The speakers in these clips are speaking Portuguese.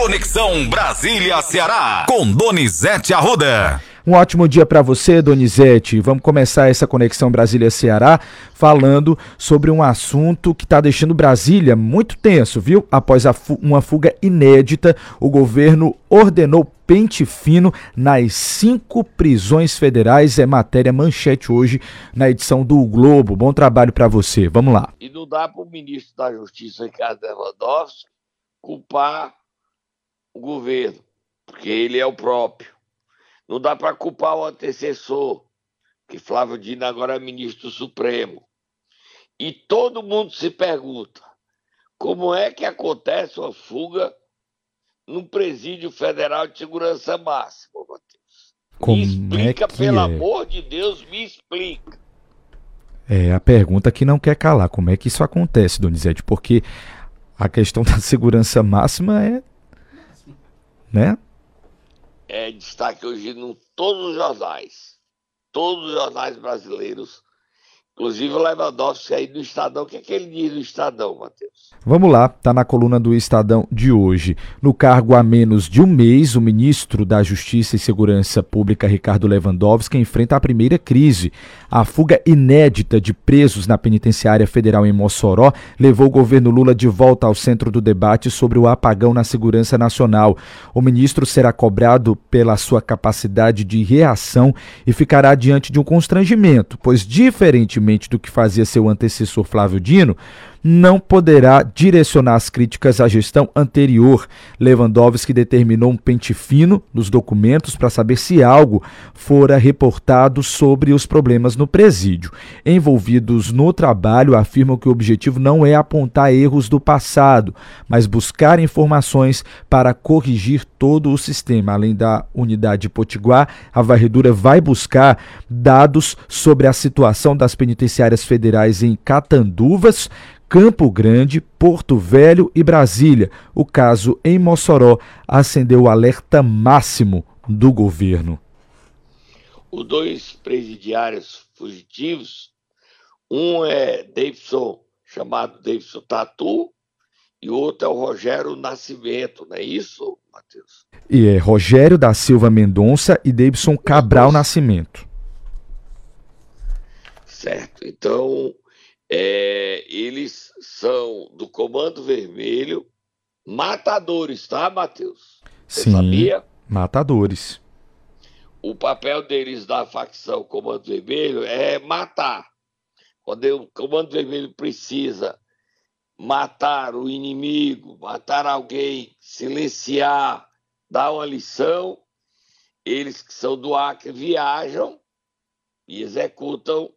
Conexão Brasília-Ceará, com Donizete Arruda. Um ótimo dia para você, Donizete. Vamos começar essa conexão Brasília-Ceará falando sobre um assunto que está deixando Brasília muito tenso, viu? Após fu uma fuga inédita, o governo ordenou pente fino nas cinco prisões federais. É matéria manchete hoje na edição do Globo. Bom trabalho para você. Vamos lá. E não dá para o ministro da Justiça, Ricardo Lewandowski, culpar o governo, porque ele é o próprio. Não dá para culpar o antecessor, que Flávio Dino agora é ministro supremo. E todo mundo se pergunta: como é que acontece uma fuga num presídio federal de segurança máxima, Matheus? Como me explica, é que pelo é? amor de Deus, me explica. É a pergunta que não quer calar. Como é que isso acontece, Donizete? Porque a questão da segurança máxima é. Né? É destaque hoje em todos os jornais. Todos os jornais brasileiros Inclusive o Lewandowski aí do Estadão. O que, é que ele diz do Estadão, Matheus? Vamos lá, tá na coluna do Estadão de hoje. No cargo há menos de um mês, o ministro da Justiça e Segurança Pública, Ricardo Lewandowski, enfrenta a primeira crise. A fuga inédita de presos na penitenciária federal em Mossoró levou o governo Lula de volta ao centro do debate sobre o apagão na segurança nacional. O ministro será cobrado pela sua capacidade de reação e ficará diante de um constrangimento, pois, diferentemente do que fazia seu antecessor Flávio Dino, não poderá direcionar as críticas à gestão anterior. Lewandowski determinou um pente fino nos documentos para saber se algo fora reportado sobre os problemas no presídio. Envolvidos no trabalho afirmam que o objetivo não é apontar erros do passado, mas buscar informações para corrigir todo o sistema. Além da unidade Potiguar, a varredura vai buscar dados sobre a situação das penitenciárias federais em Catanduvas, Campo Grande, Porto Velho e Brasília. O caso em Mossoró acendeu o alerta máximo do governo. Os dois presidiários fugitivos, um é Davidson, chamado Davidson Tatu, e o outro é o Rogério Nascimento, não é isso, Matheus? E é Rogério da Silva Mendonça e Davidson Cabral Nascimento. Certo. Então, é, eles são do Comando Vermelho, matadores, tá, Matheus? Você Sim, sabia? matadores. O papel deles da facção Comando Vermelho é matar. Quando o Comando Vermelho precisa matar o inimigo, matar alguém, silenciar, dar uma lição, eles que são do Acre viajam e executam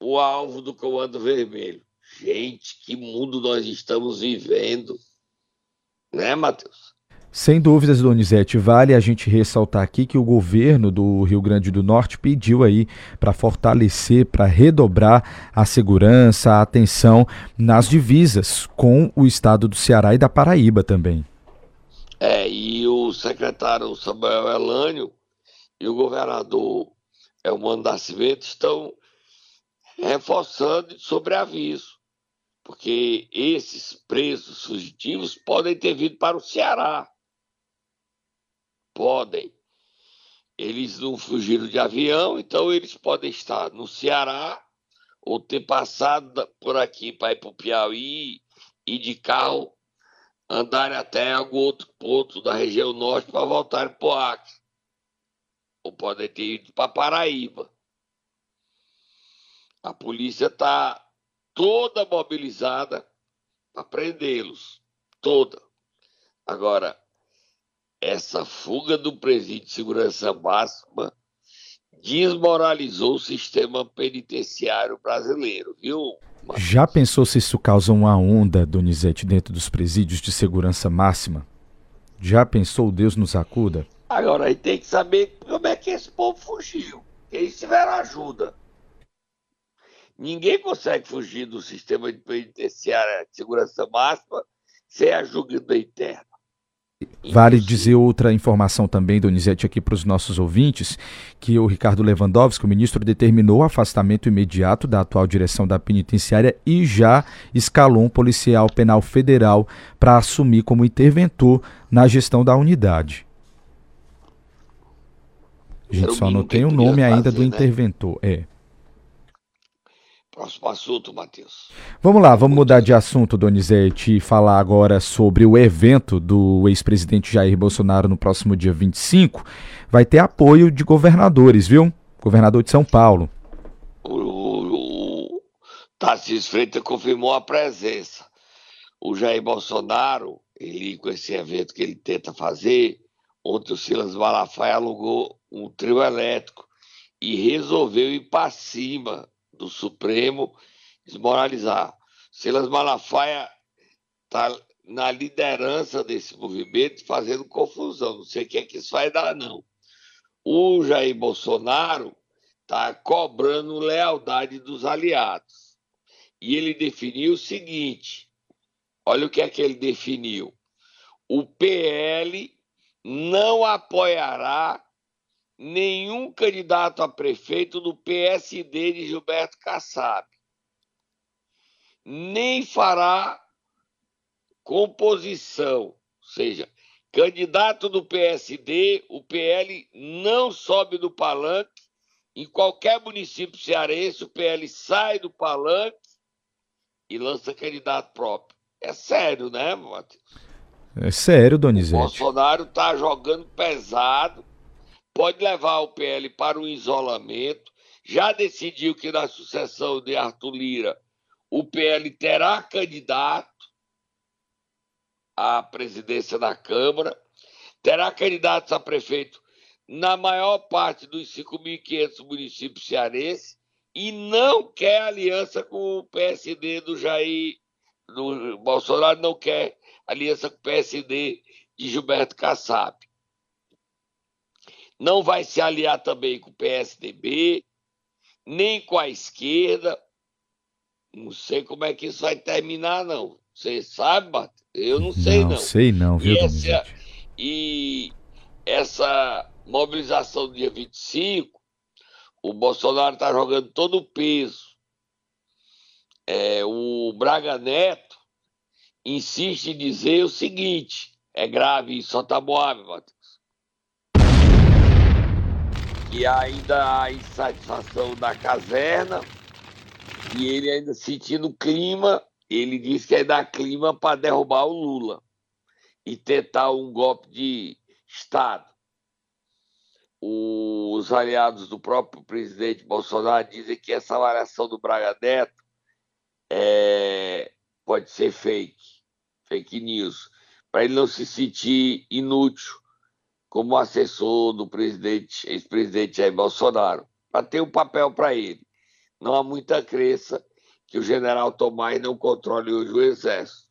o alvo do Comando Vermelho. Gente, que mundo nós estamos vivendo. Né, Matheus? Sem dúvidas, Donizete, vale a gente ressaltar aqui que o governo do Rio Grande do Norte pediu aí para fortalecer, para redobrar a segurança, a atenção nas divisas com o estado do Ceará e da Paraíba também. É, e o secretário Samuel Elânio e o governador Elmano Nascimento estão reforçando sobre aviso, porque esses presos fugitivos podem ter vindo para o Ceará. Podem. Eles não fugiram de avião, então eles podem estar no Ceará ou ter passado por aqui para ir para o Piauí e de carro andarem até algum outro ponto da região norte para voltarem para o Acre. Ou podem ter ido para Paraíba. A polícia está toda mobilizada para prendê-los. Toda. Agora, essa fuga do presídio de segurança máxima desmoralizou o sistema penitenciário brasileiro, viu? Já pensou se isso causa uma onda, Donizete, dentro dos presídios de segurança máxima? Já pensou Deus nos acuda? Agora, aí tem que saber como é que esse povo fugiu. Eles tiveram ajuda. Ninguém consegue fugir do sistema de penitenciária de segurança máxima sem ajuda interna. Vai Vale dizer outra informação também, Donizete, aqui para os nossos ouvintes, que o Ricardo Lewandowski, o ministro, determinou o afastamento imediato da atual direção da penitenciária e já escalou um policial penal federal para assumir como interventor na gestão da unidade. A gente só não tem o nome ainda do né? interventor. É. Próximo assunto, Matheus. Vamos lá, vamos mudar de assunto, Donizete, e falar agora sobre o evento do ex-presidente Jair Bolsonaro no próximo dia 25. Vai ter apoio de governadores, viu? Governador de São Paulo. O, o Tarcísio Freitas confirmou a presença. O Jair Bolsonaro, ele com esse evento que ele tenta fazer, ontem o Silas Malafaia alugou um trio elétrico e resolveu ir para cima do Supremo desmoralizar. Silas Malafaia está na liderança desse movimento, fazendo confusão. Não sei o que é que isso vai dar, não. O Jair Bolsonaro está cobrando lealdade dos aliados. E ele definiu o seguinte: olha o que é que ele definiu. O PL não apoiará nenhum candidato a prefeito do PSD de Gilberto Kassab. Nem fará composição, ou seja, candidato do PSD, o PL não sobe do palanque. Em qualquer município cearense, o PL sai do palanque e lança candidato próprio. É sério, né, Matheus? É sério, Donizete. O Bolsonaro está jogando pesado pode levar o PL para o isolamento. Já decidiu que na sucessão de Arthur Lira, o PL terá candidato à presidência da Câmara, terá candidatos a prefeito na maior parte dos 5.500 municípios cearenses e não quer aliança com o PSD do Jair. Do Bolsonaro não quer aliança com o PSD de Gilberto Kassab não vai se aliar também com o PSDB, nem com a esquerda. Não sei como é que isso vai terminar, não. Você sabe? Eu não sei, não. Não sei, não, viu, e essa, e essa mobilização do dia 25, o Bolsonaro está jogando todo o peso. É, o Braga Neto insiste em dizer o seguinte: é grave isso, só tá Matheus e ainda a insatisfação da caserna, e ele ainda sentindo o clima, ele disse que é dar clima para derrubar o Lula e tentar um golpe de Estado. Os aliados do próprio presidente Bolsonaro dizem que essa variação do Braga Neto é, pode ser fake, fake news, para ele não se sentir inútil como assessor do presidente, ex-presidente Jair Bolsonaro, para ter um papel para ele. Não há muita crença que o general Tomás não controle hoje o Exército.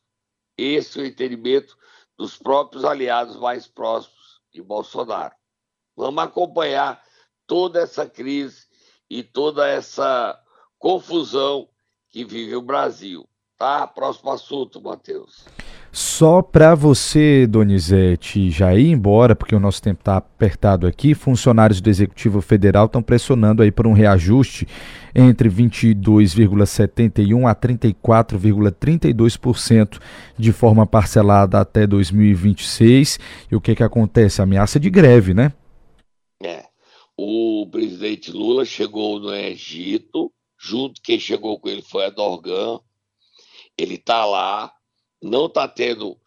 Esse é o entendimento dos próprios aliados mais próximos de Bolsonaro. Vamos acompanhar toda essa crise e toda essa confusão que vive o Brasil. Tá? Próximo assunto, Matheus. Só para você, Donizete, já ir embora, porque o nosso tempo está apertado aqui, funcionários do Executivo Federal estão pressionando aí por um reajuste entre 22,71% a 34,32% de forma parcelada até 2026. E o que, que acontece? Ameaça de greve, né? É. O presidente Lula chegou no Egito, junto quem chegou com ele foi a Dorgan. Ele está lá, não está tendo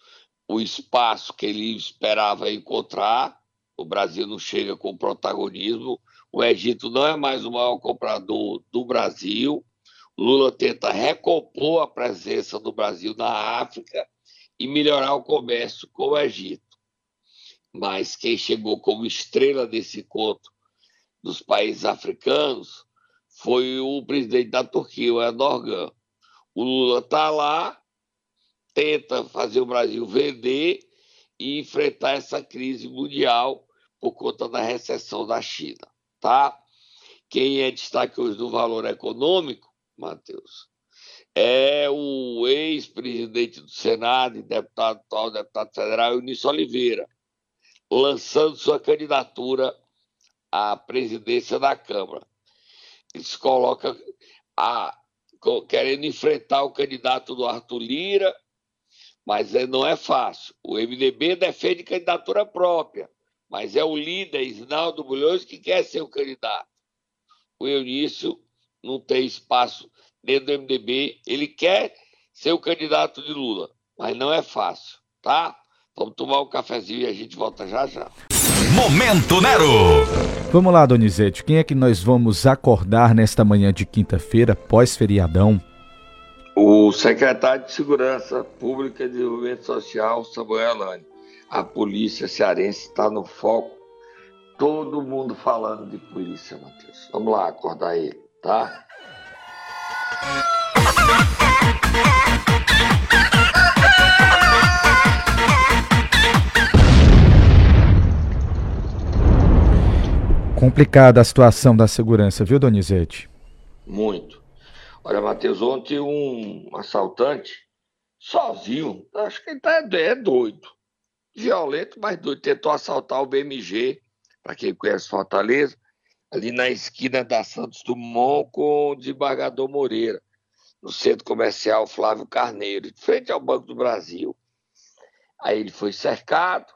o espaço que ele esperava encontrar. O Brasil não chega com protagonismo. O Egito não é mais o maior comprador do Brasil. Lula tenta recompor a presença do Brasil na África e melhorar o comércio com o Egito. Mas quem chegou como estrela desse encontro dos países africanos foi o presidente da Turquia, o Erdogan. O Lula está lá, tenta fazer o Brasil vender e enfrentar essa crise mundial por conta da recessão da China, tá? Quem é destaque hoje do valor econômico, Matheus, é o ex-presidente do Senado e deputado atual deputado federal, Eunício Oliveira. lançando sua candidatura à presidência da Câmara. Ele se coloca a, querendo enfrentar o candidato do Arthur Lira, mas é, não é fácil. O MDB defende candidatura própria, mas é o líder, Isnaldo Bulhões, que quer ser o candidato. O Eunício não tem espaço dentro do MDB, ele quer ser o candidato de Lula, mas não é fácil, tá? Vamos tomar um cafezinho e a gente volta já já. Momento Nero! Vamos lá, Donizete, quem é que nós vamos acordar nesta manhã de quinta-feira, pós-feriadão? O secretário de Segurança Pública e Desenvolvimento Social, Samuel Alane. A polícia cearense está no foco. Todo mundo falando de polícia, Matheus. Vamos lá acordar ele, tá? Complicada a situação da segurança, viu, Donizete? Muito. Olha, Matheus, ontem um assaltante, sozinho, acho que ele tá, é doido, violento, mas doido, tentou assaltar o BMG, para quem conhece Fortaleza, ali na esquina da Santos Dumont com o desembargador Moreira, no centro comercial Flávio Carneiro, de frente ao Banco do Brasil. Aí ele foi cercado,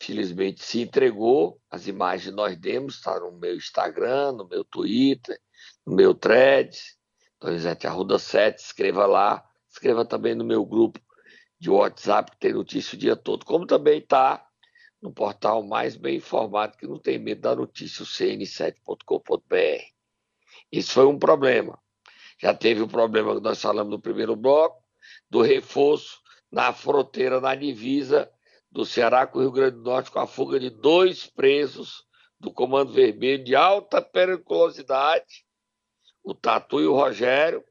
felizmente se entregou. As imagens nós demos, está no meu Instagram, no meu Twitter, no meu thread, Donizete Arruda 7, escreva lá. Escreva também no meu grupo de WhatsApp, que tem notícia o dia todo. Como também está no portal mais bem informado, que não tem medo da notícia, o cn7.com.br. Isso foi um problema. Já teve o problema que nós falamos no primeiro bloco, do reforço na fronteira, na divisa do Ceará com o Rio Grande do Norte, com a fuga de dois presos do Comando Vermelho de alta periculosidade, o Tatu e o Rogério,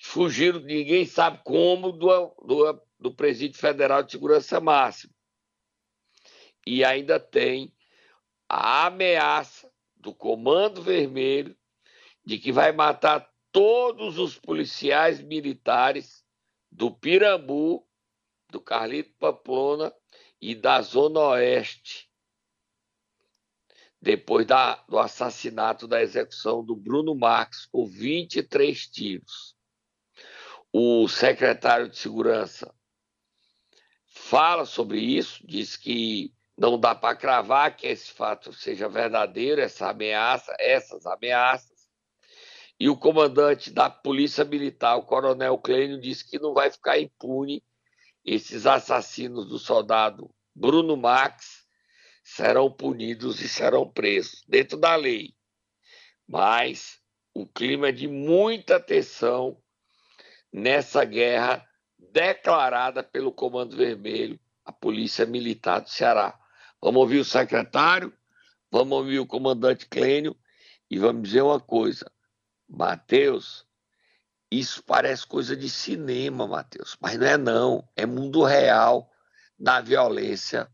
fugiram, ninguém sabe como, do, do, do Presídio Federal de Segurança Máxima. E ainda tem a ameaça do Comando Vermelho de que vai matar todos os policiais militares do Pirambu, do Carlito Pamplona e da Zona Oeste, depois da, do assassinato da execução do Bruno Marques com 23 tiros. O secretário de Segurança fala sobre isso, diz que não dá para cravar que esse fato seja verdadeiro, essa ameaça, essas ameaças. E o comandante da Polícia Militar, o Coronel Clênio, disse que não vai ficar impune esses assassinos do soldado Bruno Max serão punidos e serão presos dentro da lei. Mas o clima é de muita tensão nessa guerra declarada pelo Comando Vermelho, a Polícia Militar do Ceará. Vamos ouvir o secretário, vamos ouvir o comandante Clênio e vamos dizer uma coisa. Mateus, isso parece coisa de cinema, Mateus, mas não é não, é mundo real da violência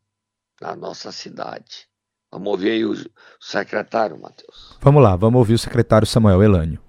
na nossa cidade. Vamos ouvir aí o secretário, Matheus. Vamos lá, vamos ouvir o secretário Samuel Elânio.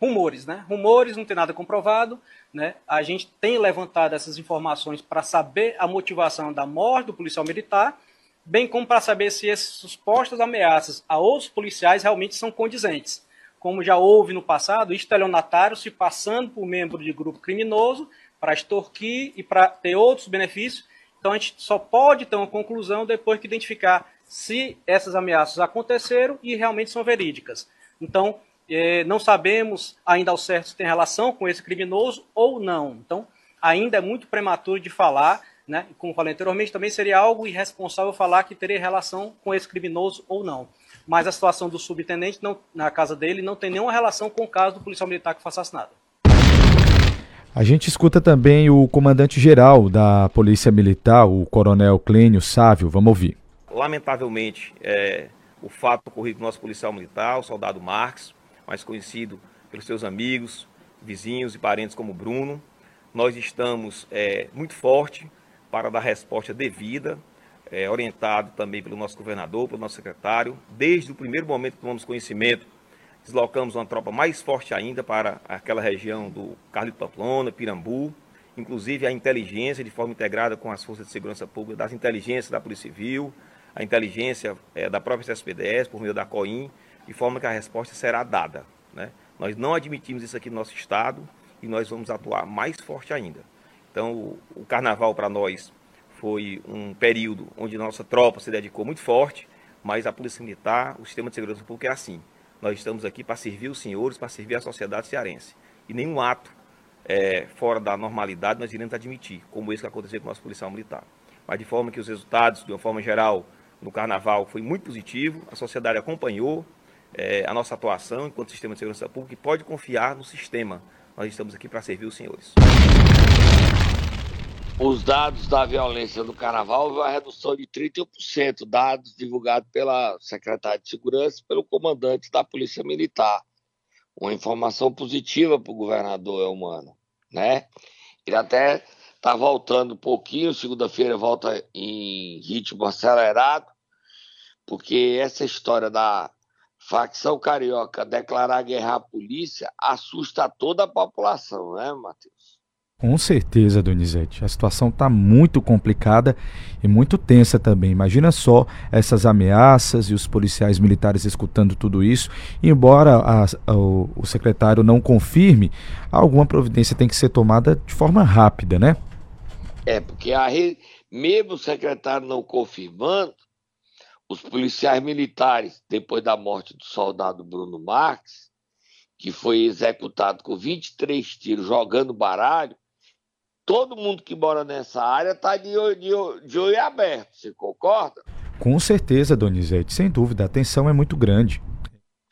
Rumores, né? Rumores, não tem nada comprovado, né? A gente tem levantado essas informações para saber a motivação da morte do policial militar bem como para saber se essas supostas ameaças a outros policiais realmente são condizentes. Como já houve no passado, estelionatário se passando por membro de grupo criminoso para extorquir e para ter outros benefícios. Então a gente só pode ter uma conclusão depois que identificar se essas ameaças aconteceram e realmente são verídicas. Então, eh, não sabemos ainda ao certo se tem relação com esse criminoso ou não. Então, ainda é muito prematuro de falar né? Como falei anteriormente, também seria algo irresponsável falar que teria relação com esse criminoso ou não. Mas a situação do subtenente não, na casa dele não tem nenhuma relação com o caso do policial militar que foi assassinado. A gente escuta também o comandante-geral da Polícia Militar, o coronel Clênio Sávio. Vamos ouvir. Lamentavelmente, é, o fato ocorrido com o nosso policial militar, o soldado Marques, mais conhecido pelos seus amigos, vizinhos e parentes como Bruno. Nós estamos é, muito forte para dar resposta devida, é, orientado também pelo nosso governador, pelo nosso secretário. Desde o primeiro momento que tomamos conhecimento, deslocamos uma tropa mais forte ainda para aquela região do Carlito Pamplona, Pirambu, inclusive a inteligência de forma integrada com as forças de segurança pública, das inteligências da Polícia Civil, a inteligência é, da própria CSPDS, por meio da COIN, de forma que a resposta será dada. Né? Nós não admitimos isso aqui no nosso Estado e nós vamos atuar mais forte ainda. Então, o, o Carnaval para nós foi um período onde nossa tropa se dedicou muito forte, mas a Polícia Militar, o sistema de segurança pública é assim. Nós estamos aqui para servir os senhores, para servir a sociedade cearense. E nenhum ato é, fora da normalidade nós iremos admitir, como esse que aconteceu com o nosso policial militar. Mas de forma que os resultados, de uma forma geral, no Carnaval foi muito positivo, a sociedade acompanhou é, a nossa atuação enquanto sistema de segurança pública e pode confiar no sistema. Nós estamos aqui para servir os senhores. Os dados da violência no Carnaval uma redução de 31%, dados divulgados pela Secretaria de Segurança e pelo comandante da Polícia Militar. Uma informação positiva para o governador Elmano, né? Ele até está voltando um pouquinho, segunda-feira volta em ritmo acelerado, porque essa história da facção carioca declarar guerra à polícia assusta toda a população, né, Matheus? Com certeza, Donizete. A situação está muito complicada e muito tensa também. Imagina só essas ameaças e os policiais militares escutando tudo isso. embora a, a, o, o secretário não confirme, alguma providência tem que ser tomada de forma rápida, né? É, porque a, mesmo o secretário não confirmando, os policiais militares, depois da morte do soldado Bruno Marques, que foi executado com 23 tiros jogando baralho, todo mundo que mora nessa área está de, de, de olho aberto, você concorda? Com certeza, Donizete, sem dúvida, a tensão é muito grande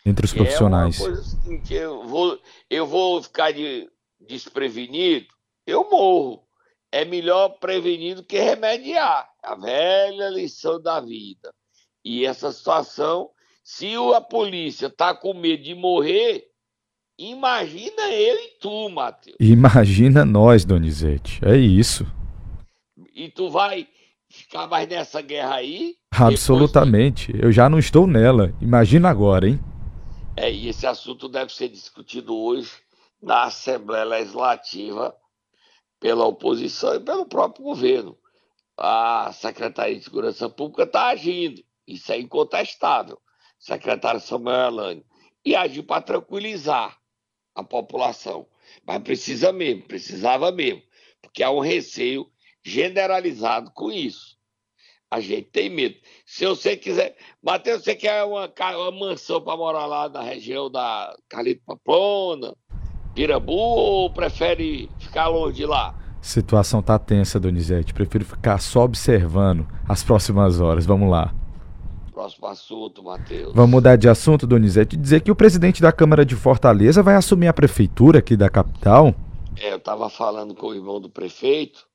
entre os profissionais. É uma coisa seguinte, eu vou, eu vou ficar de, desprevenido, eu morro. É melhor prevenir do que remediar. A velha lição da vida. E essa situação, se a polícia está com medo de morrer, imagina eu e tu, Matheus. Imagina nós, Donizete. É isso. E tu vai ficar mais nessa guerra aí? Absolutamente. Eu já não estou nela. Imagina agora, hein? É, e esse assunto deve ser discutido hoje na Assembleia Legislativa pela oposição e pelo próprio governo. A Secretaria de Segurança Pública está agindo, isso é incontestável. Secretário Samuel Alane. E agir para tranquilizar a população. Mas precisa mesmo, precisava mesmo, porque há um receio generalizado com isso. A gente tem medo. Se você quiser. Matheus, você quer uma, uma mansão para morar lá na região da Calito Pamplona, Pirambu ou prefere ficar longe de lá? Situação tá tensa, Donizete. Prefiro ficar só observando as próximas horas. Vamos lá. Próximo assunto, Matheus. Vamos mudar de assunto, Donizete. Dizer que o presidente da Câmara de Fortaleza vai assumir a prefeitura aqui da capital. É, eu estava falando com o irmão do prefeito,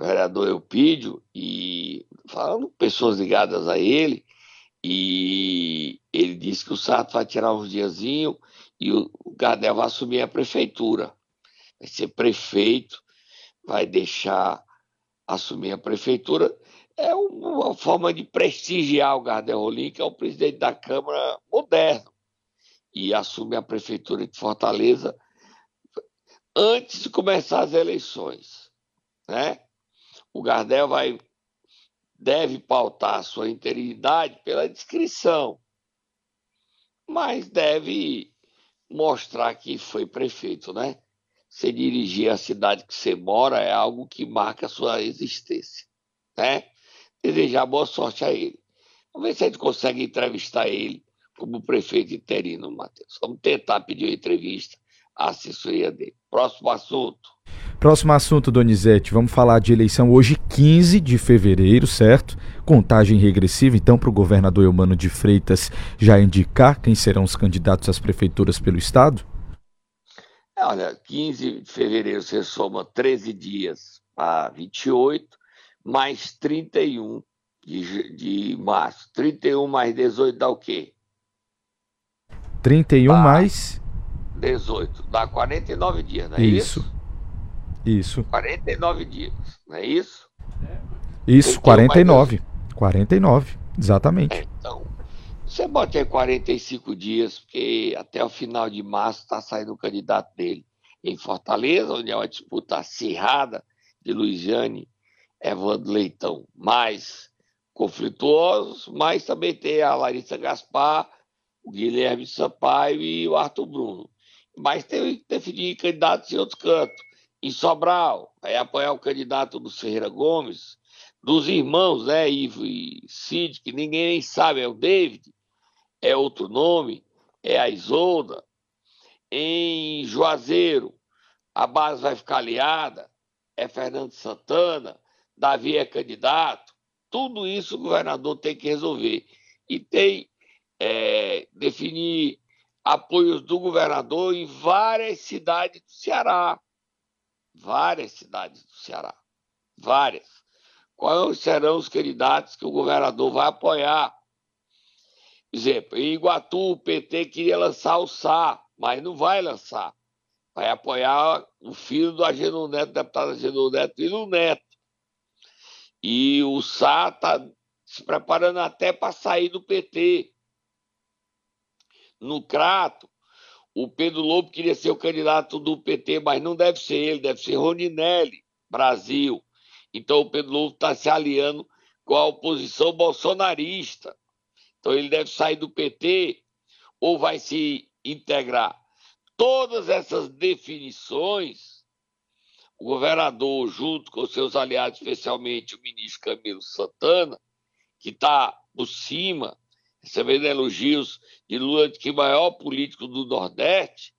o vereador Eupídio, e falando com pessoas ligadas a ele, e ele disse que o Sato vai tirar uns diazinhos e o, o Gardel vai assumir a prefeitura. Vai ser prefeito, vai deixar assumir a prefeitura. É uma forma de prestigiar o Gardel Rolim, que é o presidente da Câmara moderno, e assume a prefeitura de Fortaleza antes de começar as eleições. Né? O Gardel vai deve pautar a sua interinidade pela descrição, mas deve mostrar que foi prefeito, né? Você dirigir a cidade que você mora é algo que marca a sua existência, né? Desejar boa sorte a ele. Vamos ver se a gente consegue entrevistar ele como prefeito interino, Matheus. Vamos tentar pedir uma entrevista à assessoria dele. Próximo assunto. Próximo assunto, Donizete. Vamos falar de eleição hoje, 15 de fevereiro, certo? Contagem regressiva, então, para o governador Eumano de Freitas já indicar quem serão os candidatos às prefeituras pelo Estado? É, olha, 15 de fevereiro você soma 13 dias a 28, mais 31 de, de março. 31 mais 18 dá o quê? 31 dá mais 18. Dá 49 dias, não é isso? Isso. Isso. 49 dias, não é isso? Isso, 49. 49, exatamente. É, então, você bota aí 45 dias, porque até o final de março está saindo o candidato dele. em Fortaleza, onde é uma disputa acirrada de Luiziane Evandro Leitão, mais conflituosos, mas também tem a Larissa Gaspar, o Guilherme Sampaio e o Arthur Bruno. Mas tem que definir candidatos em outros cantos. Em Sobral, vai apoiar o candidato do Ferreira Gomes, dos irmãos, né, Ivo e Cid, que ninguém nem sabe, é o David, é outro nome, é a Isolda. Em Juazeiro, a base vai ficar aliada, é Fernando Santana, Davi é candidato. Tudo isso o governador tem que resolver. E tem é, definir apoios do governador em várias cidades do Ceará. Várias cidades do Ceará. Várias. Quais serão os candidatos que o governador vai apoiar? Exemplo, em Iguatu, o PT queria lançar o Sá, mas não vai lançar. Vai apoiar o filho do Agenor Neto, deputado Agenor Neto, e o Neto. E o Sá está se preparando até para sair do PT. No Crato, o Pedro Lobo queria ser o candidato do PT, mas não deve ser ele, deve ser Roninelli, Brasil. Então o Pedro Lobo está se aliando com a oposição bolsonarista. Então ele deve sair do PT ou vai se integrar. Todas essas definições o governador, junto com seus aliados, especialmente o ministro Camilo Santana, que está por cima, recebendo elogios de Lula, de que maior político do Nordeste,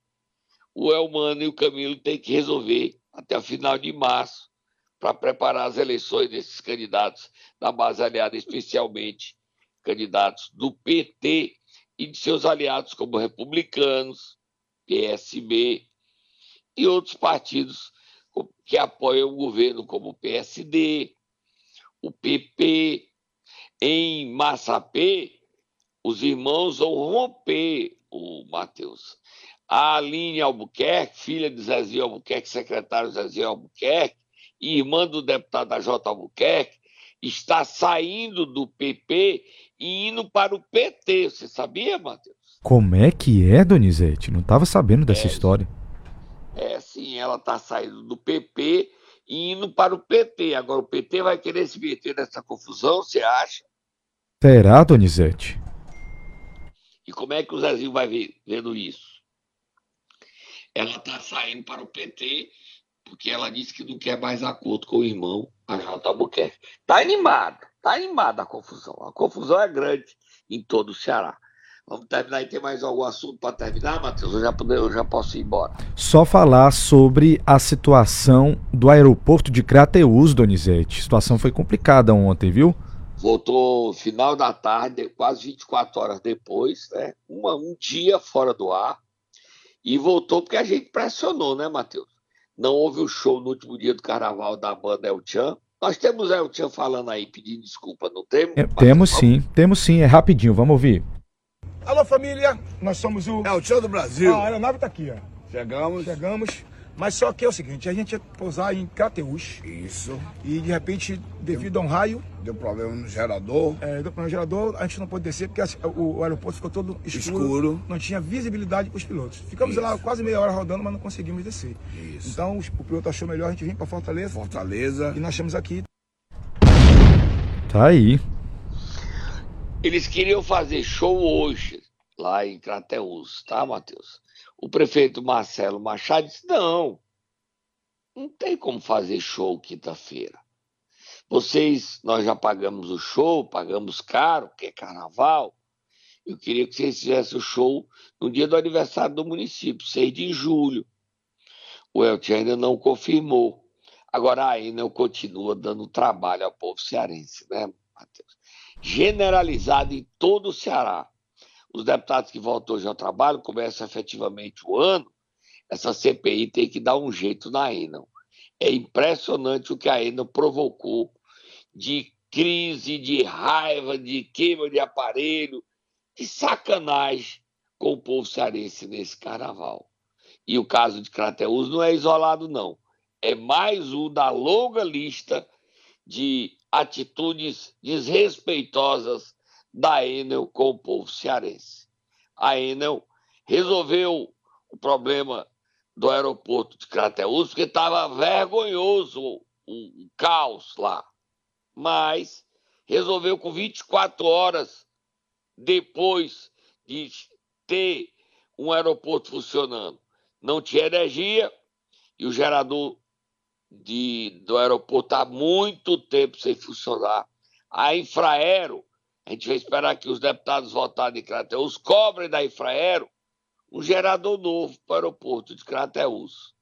o Elmano e o Camilo têm que resolver até o final de março para preparar as eleições desses candidatos da base aliada, especialmente candidatos do PT e de seus aliados como republicanos, PSB e outros partidos que apoiam o governo, como o PSD, o PP. Em Massapê, os irmãos vão romper o Matheus. A Aline Albuquerque, filha de Zezinho Albuquerque, secretário Zezinho Albuquerque, e irmã do deputado da J. Albuquerque, está saindo do PP e indo para o PT. Você sabia, Matheus? Como é que é, Donizete? Não estava sabendo dessa é, história. É, sim, ela está saindo do PP e indo para o PT. Agora, o PT vai querer se meter nessa confusão, você acha? Será, Donizete? E como é que o Zezinho vai ver, vendo isso? Ela está saindo para o PT porque ela disse que não quer mais acordo com o irmão, a J. Albuquerque. Está animada, está animada a confusão. A confusão é grande em todo o Ceará. Vamos terminar e tem mais algum assunto para terminar, Matheus? Eu já, eu já posso ir embora. Só falar sobre a situação do aeroporto de Crateús, Donizete. A situação foi complicada ontem, viu? Voltou final da tarde, quase 24 horas depois, né? Uma, um dia fora do ar. E voltou porque a gente pressionou, né, Matheus? Não houve o show no último dia do carnaval da banda El Chan. Nós temos El Chan falando aí, pedindo desculpa, não temos? É, temos sim, temos sim, é rapidinho, vamos ouvir. Alô, família, nós somos o... É o Tio do Brasil. a aeronave tá aqui, ó. Chegamos. Chegamos. Mas só que é o seguinte, a gente ia pousar em Crateús. Isso. E de repente, devido a um raio. Deu problema no gerador. É, deu problema no gerador, a gente não pôde descer porque o, o aeroporto ficou todo escuro, escuro. Não tinha visibilidade para os pilotos. Ficamos Isso. lá quase meia hora rodando, mas não conseguimos descer. Isso. Então o piloto achou melhor a gente vir para Fortaleza. Fortaleza. E nós estamos aqui. Tá aí. Eles queriam fazer show hoje, lá em Crateus, tá, Matheus? O prefeito Marcelo Machado disse: não, não tem como fazer show quinta-feira. Vocês, nós já pagamos o show, pagamos caro, que é carnaval. Eu queria que vocês fizessem o show no dia do aniversário do município, 6 de julho. O Elton ainda não confirmou. Agora a Enel continua dando trabalho ao povo cearense, né, Matheus? Generalizada em todo o Ceará. Os deputados que voltam hoje ao trabalho começam efetivamente o ano, essa CPI tem que dar um jeito na Enel. É impressionante o que a Enel provocou de crise, de raiva, de queima de aparelho, de sacanagem com o povo cearense nesse carnaval. E o caso de Crateus não é isolado, não. É mais um da longa lista de atitudes desrespeitosas da Enel com o povo cearense. A Enel resolveu o problema do aeroporto de Crateús, porque estava vergonhoso o, o, caos lá. Mas resolveu com 24 horas depois de ter um aeroporto funcionando. Não tinha energia e o gerador de, do aeroporto há muito tempo sem funcionar. A Infraero, a gente vai esperar que os deputados votados em Crateus cobrem da Infraero um gerador novo para o aeroporto de Crateus.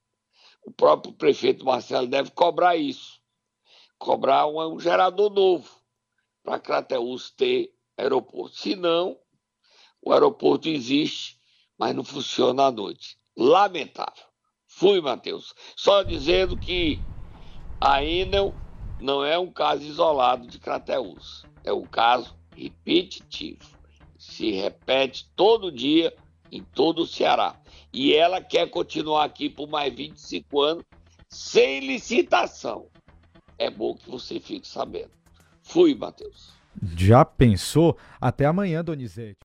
O próprio prefeito Marcelo deve cobrar isso. Cobrar um, um gerador novo para Crateus ter aeroporto. Se não, o aeroporto existe, mas não funciona à noite. Lamentável. Fui, Matheus. Só dizendo que a Enel não é um caso isolado de Crateus. É um caso repetitivo. Se repete todo dia em todo o Ceará. E ela quer continuar aqui por mais 25 anos sem licitação. É bom que você fique sabendo. Fui, Matheus. Já pensou? Até amanhã, Donizete.